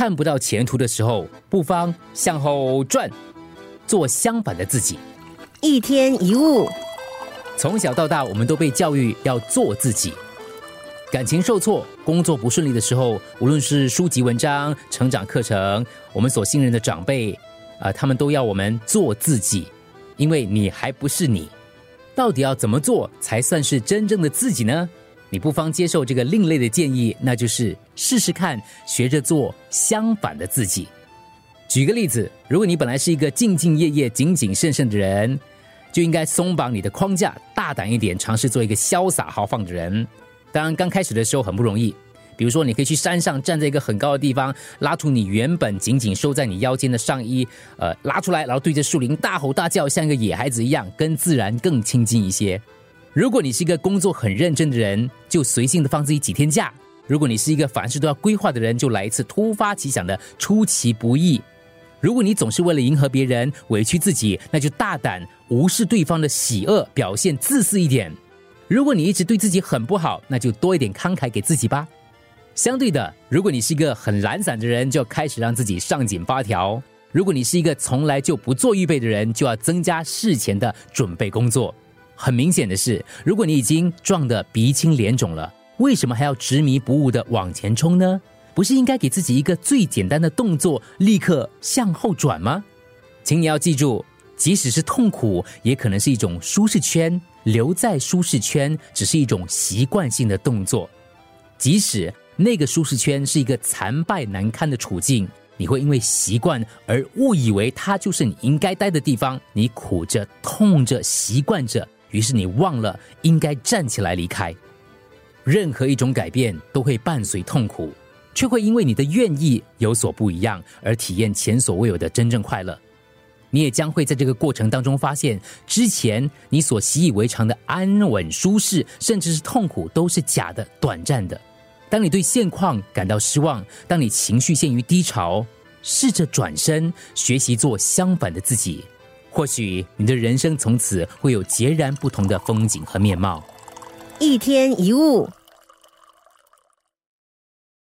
看不到前途的时候，不妨向后转，做相反的自己。一天一物，从小到大，我们都被教育要做自己。感情受挫、工作不顺利的时候，无论是书籍文章、成长课程，我们所信任的长辈，啊，他们都要我们做自己，因为你还不是你。到底要怎么做才算是真正的自己呢？你不妨接受这个另类的建议，那就是试试看，学着做相反的自己。举个例子，如果你本来是一个兢兢业业、谨谨慎慎的人，就应该松绑你的框架，大胆一点，尝试做一个潇洒豪放的人。当然，刚开始的时候很不容易。比如说，你可以去山上，站在一个很高的地方，拉出你原本紧紧收在你腰间的上衣，呃，拉出来，然后对着树林大吼大叫，像一个野孩子一样，跟自然更亲近一些。如果你是一个工作很认真的人，就随性的放自己几天假；如果你是一个凡事都要规划的人，就来一次突发奇想的出其不意；如果你总是为了迎合别人委屈自己，那就大胆无视对方的喜恶，表现自私一点。如果你一直对自己很不好，那就多一点慷慨给自己吧。相对的，如果你是一个很懒散的人，就要开始让自己上紧发条；如果你是一个从来就不做预备的人，就要增加事前的准备工作。很明显的是，如果你已经撞得鼻青脸肿了，为什么还要执迷不悟的往前冲呢？不是应该给自己一个最简单的动作，立刻向后转吗？请你要记住，即使是痛苦，也可能是一种舒适圈。留在舒适圈只是一种习惯性的动作，即使那个舒适圈是一个残败难堪的处境，你会因为习惯而误以为它就是你应该待的地方，你苦着、痛着、习惯着，于是你忘了应该站起来离开。任何一种改变都会伴随痛苦，却会因为你的愿意有所不一样而体验前所未有的真正快乐。你也将会在这个过程当中发现，之前你所习以为常的安稳、舒适，甚至是痛苦，都是假的、短暂的。当你对现况感到失望，当你情绪陷于低潮，试着转身，学习做相反的自己，或许你的人生从此会有截然不同的风景和面貌。一天一物。